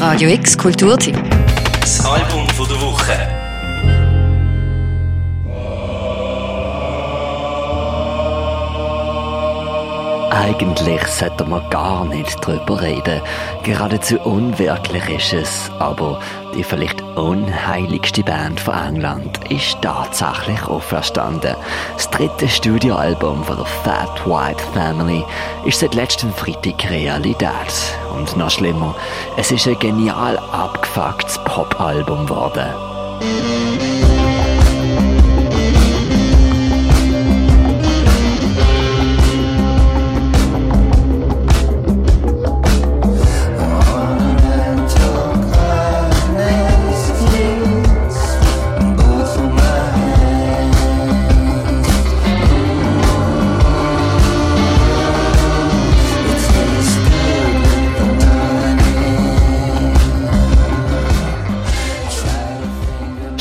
Radio X Kulturteam. Das Album der Woche. Eigentlich sollte man gar nicht drüber reden. Geradezu unwirklich ist es. Aber die vielleicht unheiligste Band von England ist tatsächlich auferstanden. Das dritte Studioalbum von der Fat White Family ist seit letztem Freitag Realität. Und noch schlimmer, es ist ein genial abgefucktes Popalbum geworden.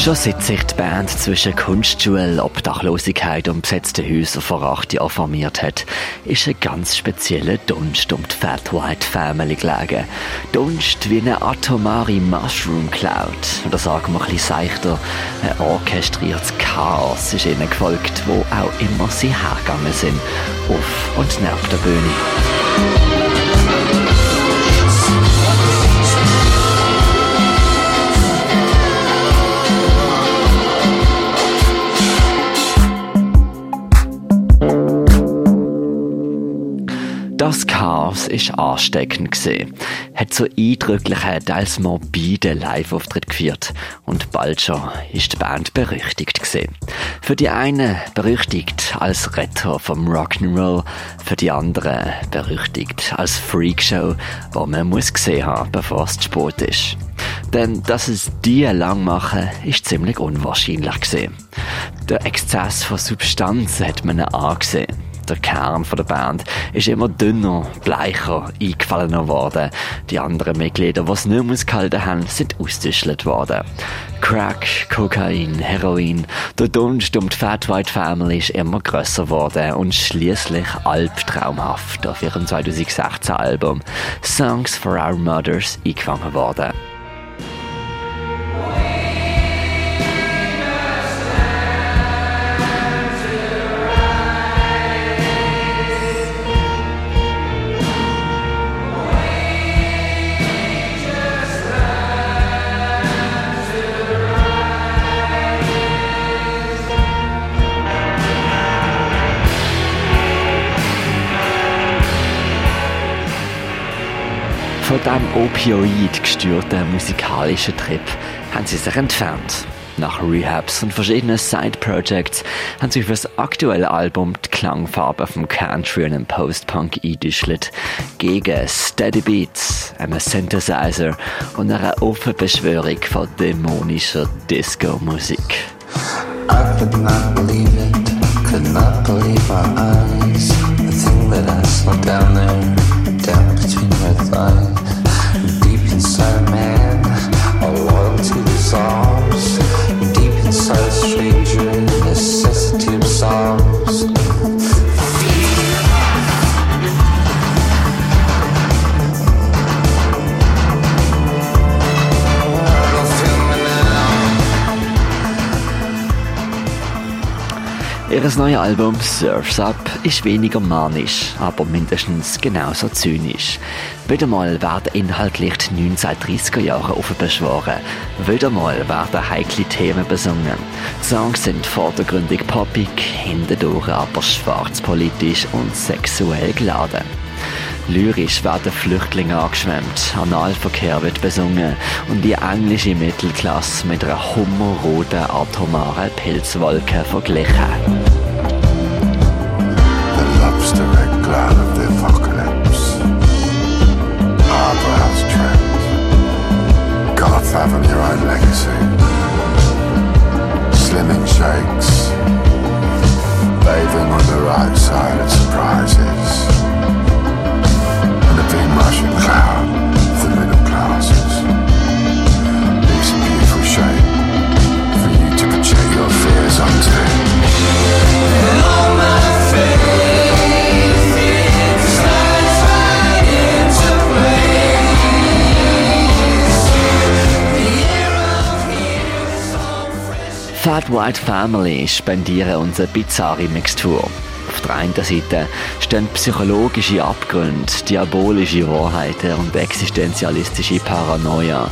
Schon seit sich die Band zwischen Kunstschule, Obdachlosigkeit und besetzten Häusern vor acht Jahren formiert hat, ist ein ganz spezieller Dunst um die Fat White Family gelegen. Dunst wie eine atomare Mushroom Cloud. Oder sagen wir ein bisschen seichter, ein orchestriertes Chaos ist ihnen gefolgt, wo auch immer sie hergegangen sind, auf und neben der Bühne. Ist ansteckend gesehen, hat so eindrückliche, teils morbide Live-Auftritt geführt und bald schon ist die Band berüchtigt gesehen. Für die einen berüchtigt als Retter vom Rock'n'Roll, für die anderen berüchtigt als Freakshow, wo man muss gesehen haben, bevor es zu spät ist. Denn dass es die lang machen, ist ziemlich unwahrscheinlich gesehen. Der Exzess von Substanz hat man angesehen der Kern der Band, ist immer dünner, bleicher, eingefallener worden. Die anderen Mitglieder, die es nicht mehr ausgehalten haben, sind ausgeschüttelt worden. Crack, Kokain, Heroin, der Dunst um die Fat White Family ist immer grösser geworden und schließlich albtraumhaft auf ihrem 2016 Album Songs for Our Mothers eingefangen worden. Von diesem Opioid gestörten musikalischen Trip haben sie sich entfernt. Nach Rehabs und verschiedenen Side-Projects haben sie für das aktuelle Album die Klangfarbe vom Country und dem Post-Punk eingeschlitten. Gegen Steady Beats, einem Synthesizer und einer Ofenbeschwörung von dämonischer Disco-Musik. I could not believe it, could not believe my. Ihr neues Album Surf's Up ist weniger manisch, aber mindestens genauso zynisch. Wieder mal werden inhaltlich die 1930er Jahre aufbeschworen. Wieder mal werden heikle Themen besungen. Die Songs sind vordergründig poppig, hintendurch aber schwarzpolitisch und sexuell geladen. Lyrisch werden Flüchtlinge angeschwemmt, Analverkehr wird besungen und die englische Mittelklasse mit einer hummerroten atomaren Pilzwolke verglichen. Fathom your own legacy. White Family spendieren uns eine bizarre Mixtur. Auf der einen Seite stehen psychologische Abgründe, diabolische Wahrheiten und existenzialistische Paranoia.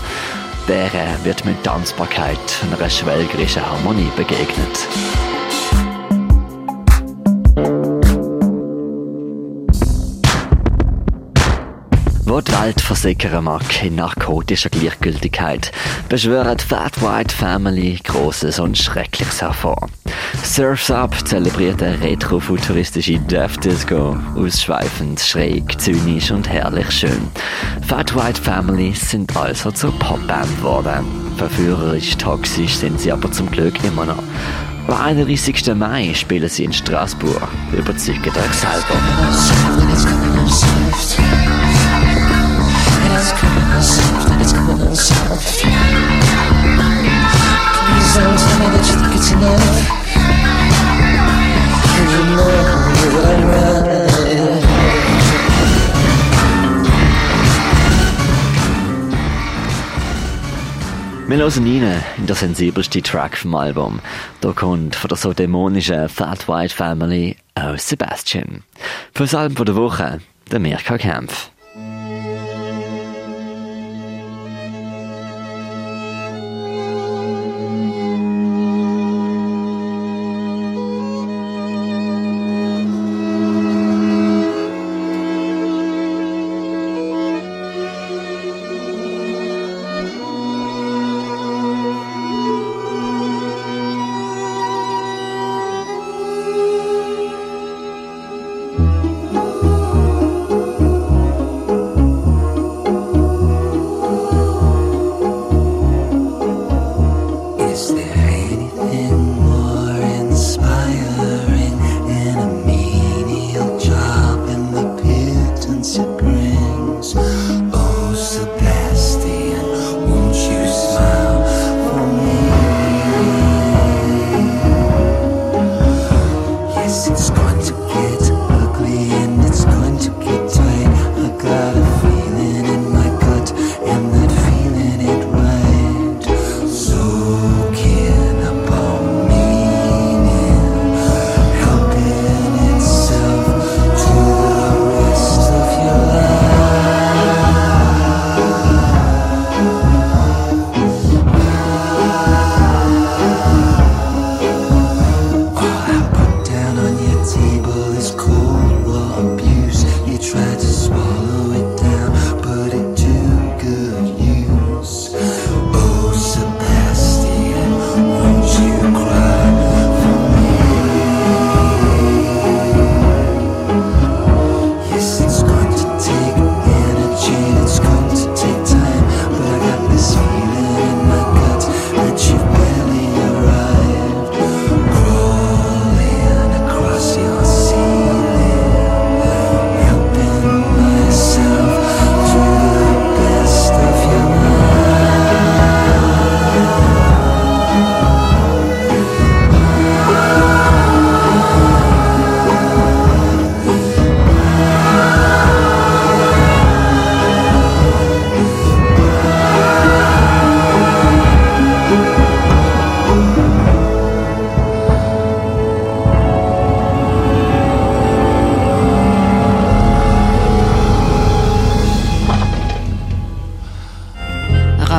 Deren wird mit Tanzbarkeit einer schwelgerischen Harmonie begegnet. Wo die Welt versickern mag in narkotischer Gleichgültigkeit, beschwören Fat White Family Großes und Schreckliches hervor. Surf's Up zelebriert eine retrofuturistische Death Disco, ausschweifend, schräg, zynisch und herrlich schön. Fat White Family sind also zur Popband geworden. Verführerisch, toxisch sind sie aber zum Glück immer noch. Am 31. Mai spielen sie in Straßburg. Überzeugt euch selber. Wir hören rein in den sensibelsten Track vom Album. Da kommt von der so dämonischen Fat White Family aus Sebastian. Für das Album der Woche, der Mirka Kempf.